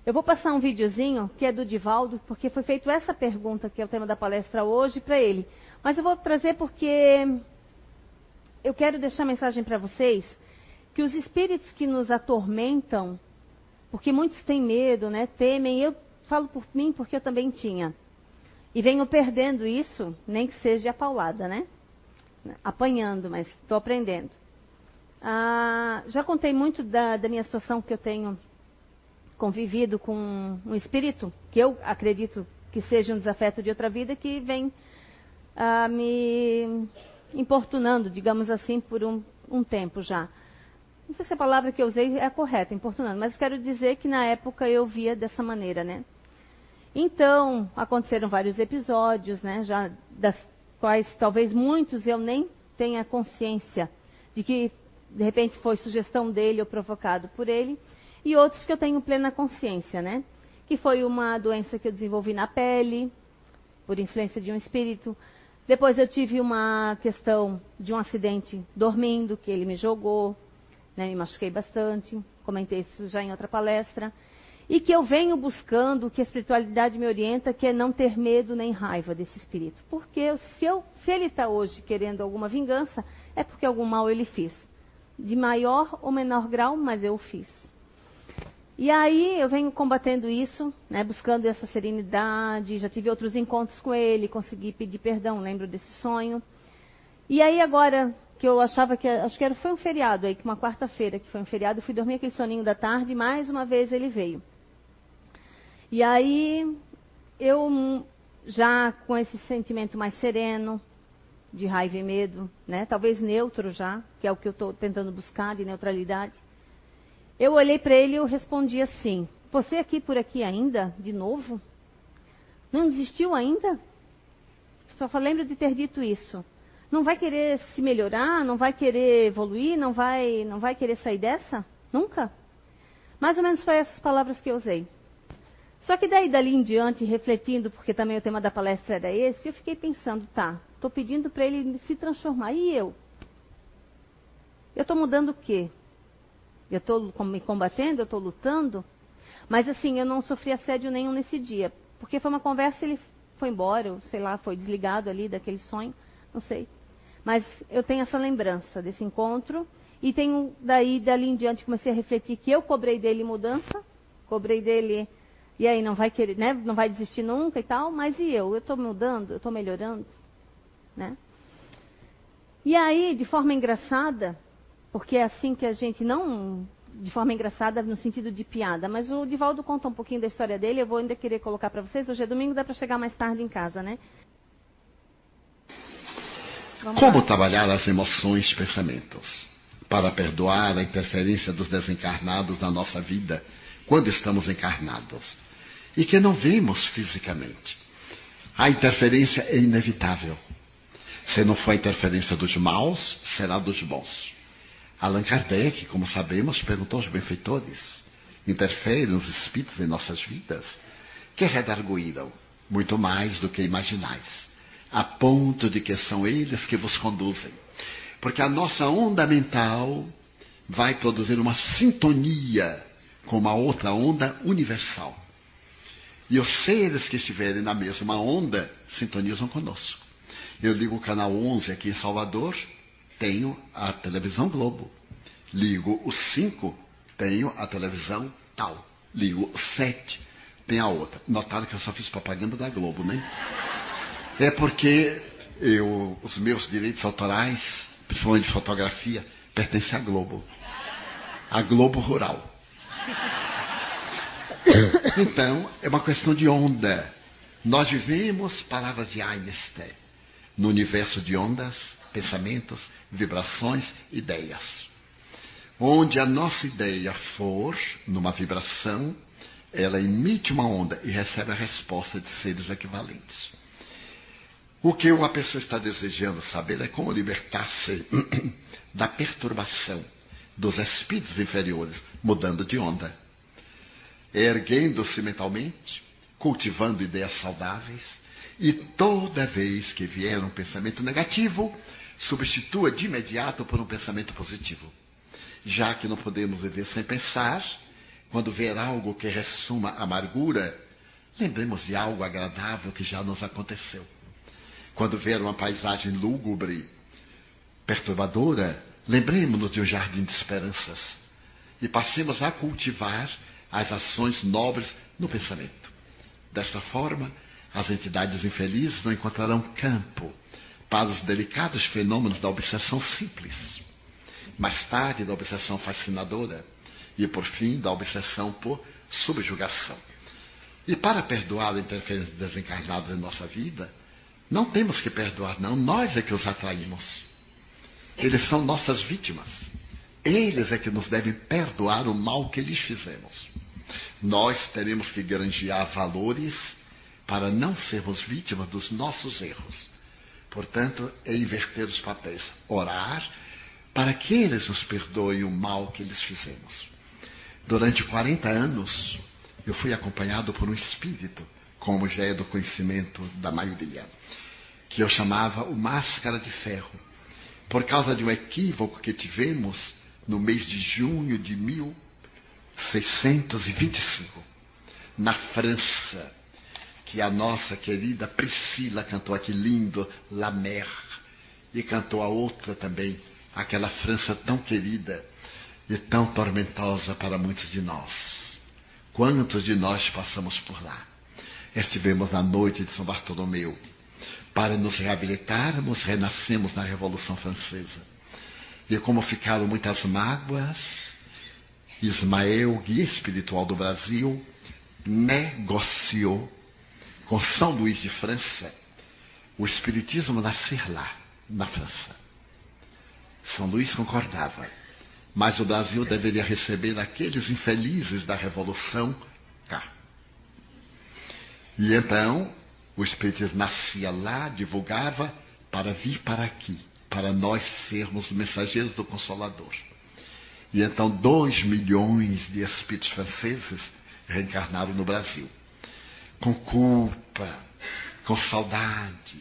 Eu vou passar um videozinho que é do Divaldo, porque foi feita essa pergunta que é o tema da palestra hoje para ele. Mas eu vou trazer porque eu quero deixar a mensagem para vocês que os espíritos que nos atormentam porque muitos têm medo, né? Temem. Eu falo por mim porque eu também tinha. E venho perdendo isso, nem que seja a paulada, né? Apanhando, mas estou aprendendo. Ah, já contei muito da, da minha situação que eu tenho convivido com um espírito, que eu acredito que seja um desafeto de outra vida, que vem ah, me importunando, digamos assim, por um, um tempo já. Não sei se a palavra que eu usei é correta, importunando, mas quero dizer que na época eu via dessa maneira, né? Então, aconteceram vários episódios, né? Já das quais talvez muitos eu nem tenha consciência de que de repente foi sugestão dele ou provocado por ele, e outros que eu tenho plena consciência, né? Que foi uma doença que eu desenvolvi na pele, por influência de um espírito. Depois eu tive uma questão de um acidente dormindo, que ele me jogou, né? me machuquei bastante, comentei isso já em outra palestra. E que eu venho buscando, que a espiritualidade me orienta, que é não ter medo nem raiva desse espírito. Porque se, eu, se ele está hoje querendo alguma vingança, é porque algum mal ele fez de maior ou menor grau, mas eu fiz. E aí eu venho combatendo isso, né, buscando essa serenidade, já tive outros encontros com ele, consegui pedir perdão, lembro desse sonho. E aí agora que eu achava que acho que era, foi um feriado aí, que uma quarta-feira que foi um feriado, fui dormir aquele soninho da tarde, e mais uma vez ele veio. E aí eu já com esse sentimento mais sereno, de raiva e medo, né? talvez neutro já, que é o que eu estou tentando buscar, de neutralidade. Eu olhei para ele e eu respondi assim: Você aqui por aqui ainda? De novo? Não desistiu ainda? Só lembro de ter dito isso. Não vai querer se melhorar? Não vai querer evoluir? Não vai, não vai querer sair dessa? Nunca? Mais ou menos foi essas palavras que eu usei. Só que daí, dali em diante, refletindo, porque também o tema da palestra era esse, eu fiquei pensando, tá, estou pedindo para ele se transformar. E eu? Eu estou mudando o quê? Eu estou me combatendo? Eu estou lutando? Mas assim, eu não sofri assédio nenhum nesse dia. Porque foi uma conversa, ele foi embora, ou sei lá, foi desligado ali daquele sonho, não sei. Mas eu tenho essa lembrança desse encontro. E tenho, daí, dali em diante, comecei a refletir que eu cobrei dele mudança, cobrei dele e aí não vai querer, né? Não vai desistir nunca e tal, mas e eu? Eu estou mudando, eu estou melhorando, né? E aí, de forma engraçada, porque é assim que a gente não de forma engraçada no sentido de piada, mas o Divaldo conta um pouquinho da história dele, eu vou ainda querer colocar para vocês. Hoje é domingo, dá para chegar mais tarde em casa, né? Vamos Como lá. trabalhar as emoções e pensamentos para perdoar a interferência dos desencarnados na nossa vida quando estamos encarnados e que não vemos fisicamente. A interferência é inevitável. Se não for a interferência dos maus, será dos bons. Allan Kardec, como sabemos, perguntou aos benfeitores: interferem os espíritos em nossas vidas? Que redarguíram muito mais do que imaginais, a ponto de que são eles que vos conduzem. Porque a nossa onda mental vai produzir uma sintonia com uma outra onda universal. E os seres que estiverem na mesma onda sintonizam conosco. Eu ligo o canal 11 aqui em Salvador, tenho a televisão Globo. Ligo o 5, tenho a televisão tal. Ligo o 7, tem a outra. Notaram que eu só fiz propaganda da Globo, né? É porque eu, os meus direitos autorais, principalmente de fotografia, pertencem à Globo. A Globo Rural. Então, é uma questão de onda. Nós vivemos, palavras de Einstein, no universo de ondas, pensamentos, vibrações, ideias. Onde a nossa ideia for, numa vibração, ela emite uma onda e recebe a resposta de seres equivalentes. O que uma pessoa está desejando saber é como libertar-se da perturbação dos espíritos inferiores, mudando de onda, erguendo-se mentalmente, cultivando ideias saudáveis, e toda vez que vier um pensamento negativo, substitua de imediato por um pensamento positivo. Já que não podemos viver sem pensar, quando ver algo que ressuma amargura, lembremos de algo agradável que já nos aconteceu. Quando ver uma paisagem lúgubre, perturbadora, Lembremos-nos de um jardim de esperanças e passemos a cultivar as ações nobres no pensamento. Desta forma, as entidades infelizes não encontrarão campo para os delicados fenômenos da obsessão simples, mais tarde da obsessão fascinadora e, por fim, da obsessão por subjugação. E para perdoar a interferência desencarnados em nossa vida, não temos que perdoar, não, nós é que os atraímos. Eles são nossas vítimas. Eles é que nos devem perdoar o mal que lhes fizemos. Nós teremos que granjear valores para não sermos vítimas dos nossos erros. Portanto, é inverter os papéis. Orar para que eles nos perdoem o mal que lhes fizemos. Durante 40 anos, eu fui acompanhado por um espírito, como já é do conhecimento da maioria, que eu chamava o Máscara de Ferro, por causa de um equívoco que tivemos no mês de junho de 1625, na França, que a nossa querida Priscila cantou aqui lindo, La Mer, e cantou a outra também, aquela França tão querida e tão tormentosa para muitos de nós. Quantos de nós passamos por lá? Estivemos na noite de São Bartolomeu. Para nos reabilitarmos, renascemos na Revolução Francesa. E como ficaram muitas mágoas, Ismael, guia espiritual do Brasil, negociou com São Luís de França o Espiritismo nascer lá, na França. São Luís concordava, mas o Brasil deveria receber aqueles infelizes da Revolução cá. E então o Espiritismo nascia lá, divulgava, para vir para aqui, para nós sermos mensageiros do Consolador. E então dois milhões de espíritos franceses reencarnaram no Brasil. Com culpa, com saudade,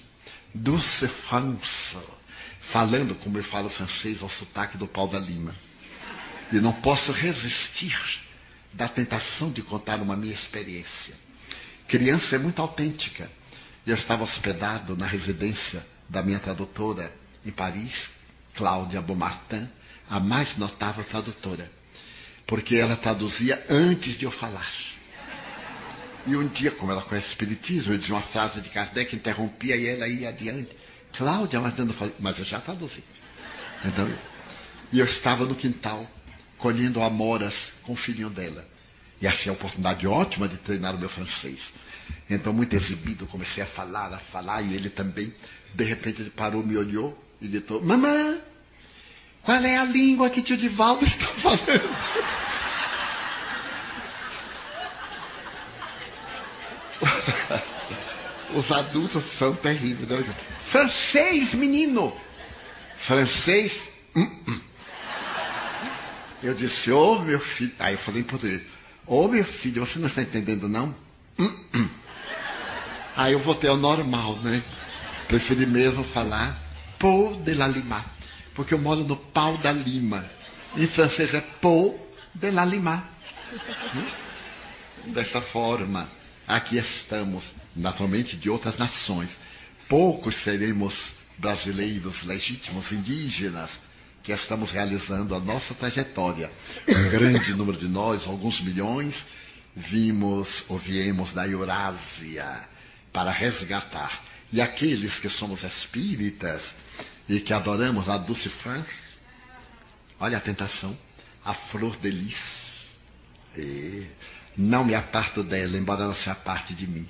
douce France, falando como eu falo francês ao sotaque do pau da Lima. E não posso resistir da tentação de contar uma minha experiência. Criança é muito autêntica. Eu estava hospedado na residência da minha tradutora em Paris, Cláudia Beaumartin, a mais notável tradutora, porque ela traduzia antes de eu falar. E um dia, como ela conhece Espiritismo, eu dizia uma frase de Kardec, interrompia e ela ia adiante. Cláudia, mas, não mas eu já traduzi. Então, e eu estava no quintal, colhendo amoras com o filhinho dela. E achei a oportunidade ótima de treinar o meu francês. Então, muito exibido, comecei a falar, a falar, e ele também. De repente, ele parou, me olhou e gritou: Mamãe, qual é a língua que tio Divaldo está falando? Os adultos são terríveis. Não? Francês, menino! Francês? Hum, hum. Eu disse, ô oh, meu filho. Aí eu falei em português: Ô oh, meu filho, você não está entendendo, não? Aí eu voltei ao normal, né? Preferi mesmo falar Pau de la Lima. Porque eu moro no pau da lima. Em francês é Pau de la Lima. Hum? Dessa forma aqui estamos, naturalmente de outras nações. Poucos seremos brasileiros legítimos, indígenas, que estamos realizando a nossa trajetória. Um grande número de nós, alguns milhões, vimos ou viemos da Eurásia para resgatar. E aqueles que somos espíritas e que adoramos a Dulce France, olha a tentação, a flor de lis. E não me aparto dela, embora ela se aparte de mim.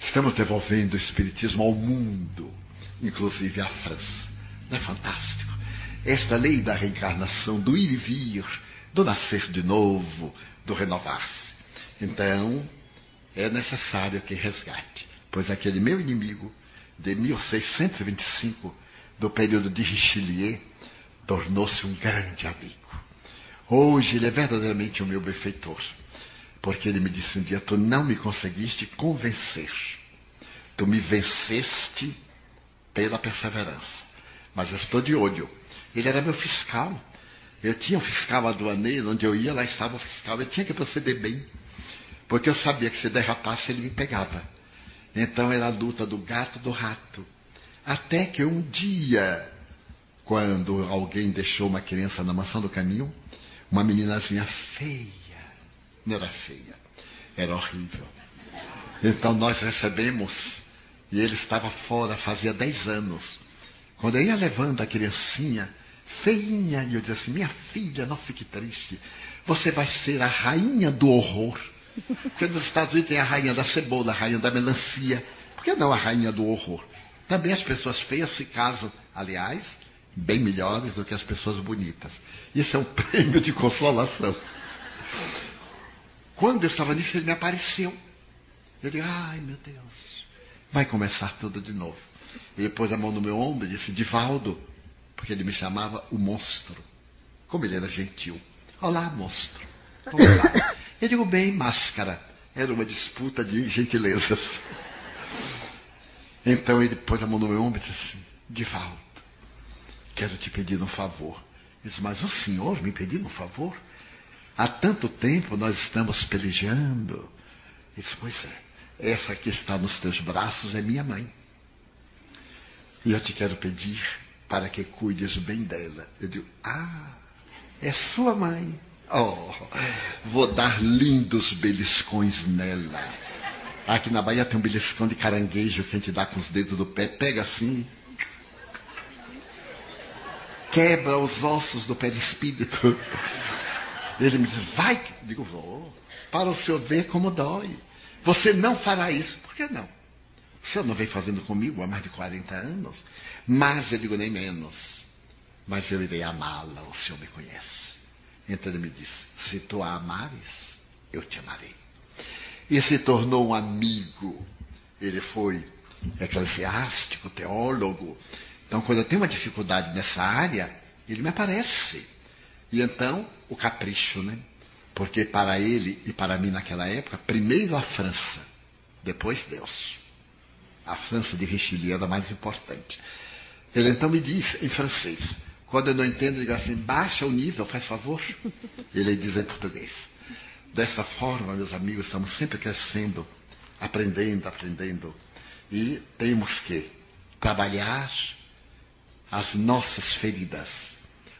Estamos devolvendo o Espiritismo ao mundo, inclusive à França. Não é fantástico? Esta lei da reencarnação, do ir e vir, do nascer de novo, do renovar-se. Então, é necessário que resgate, pois aquele meu inimigo de 1625, do período de Richelieu, tornou-se um grande amigo. Hoje ele é verdadeiramente o meu benfeitor. Porque ele me disse um dia: Tu não me conseguiste convencer. Tu me venceste pela perseverança. Mas eu estou de olho. Ele era meu fiscal. Eu tinha um fiscal aduaneiro, onde eu ia, lá estava o fiscal. Eu tinha que proceder bem. Porque eu sabia que se derrapasse, ele me pegava. Então era a luta do gato do rato. Até que um dia, quando alguém deixou uma criança na mansão do caminho, uma meninazinha feia. Não era feia, era horrível. Então nós recebemos, e ele estava fora fazia 10 anos. Quando eu ia levando a criancinha, feinha, e eu disse assim: Minha filha, não fique triste. Você vai ser a rainha do horror. Porque nos Estados Unidos tem a rainha da cebola, a rainha da melancia. Por que não a rainha do horror? Também as pessoas feias se casam, aliás, bem melhores do que as pessoas bonitas. Isso é um prêmio de consolação. Quando eu estava nisso, ele me apareceu. Eu disse, ai meu Deus, vai começar tudo de novo. Ele pôs a mão no meu ombro e disse, Divaldo, porque ele me chamava o monstro. Como ele era gentil. Olá, monstro. Vai? Eu digo, bem, máscara. Era uma disputa de gentilezas. Então ele pôs a mão no meu ombro e disse assim: Divaldo, quero te pedir um favor. Eu disse, mas o senhor me pediu um favor? Há tanto tempo nós estamos pelejando. Ele disse, pois é, essa que está nos teus braços é minha mãe. E eu te quero pedir para que cuides bem dela. Eu digo, ah, é sua mãe. Oh, vou dar lindos beliscões nela. Aqui na Bahia tem um beliscão de caranguejo que a gente dá com os dedos do pé, pega assim, quebra os ossos do perispírito. Ele me diz, vai, digo, vou, para o senhor ver como dói. Você não fará isso. Por que não? O senhor não vem fazendo comigo há mais de 40 anos? Mas eu digo, nem menos. Mas eu irei amá-la, o senhor me conhece. Então ele me diz: Se tu a amares, eu te amarei. E se tornou um amigo. Ele foi eclesiástico, teólogo. Então, quando eu tenho uma dificuldade nessa área, ele me aparece. E então, o capricho, né? Porque para ele e para mim naquela época, primeiro a França, depois Deus. A França de Richelieu era mais importante. Ele então me diz em francês, quando eu não entendo, eu digo assim, baixa o nível, faz favor. Ele diz em português. Dessa forma, meus amigos, estamos sempre crescendo, aprendendo, aprendendo. E temos que trabalhar as nossas feridas,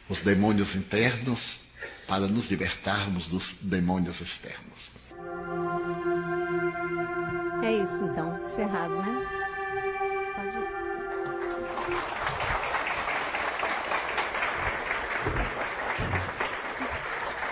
os demônios internos, para nos libertarmos dos demônios externos. É isso então, encerrado, né? Pode ir.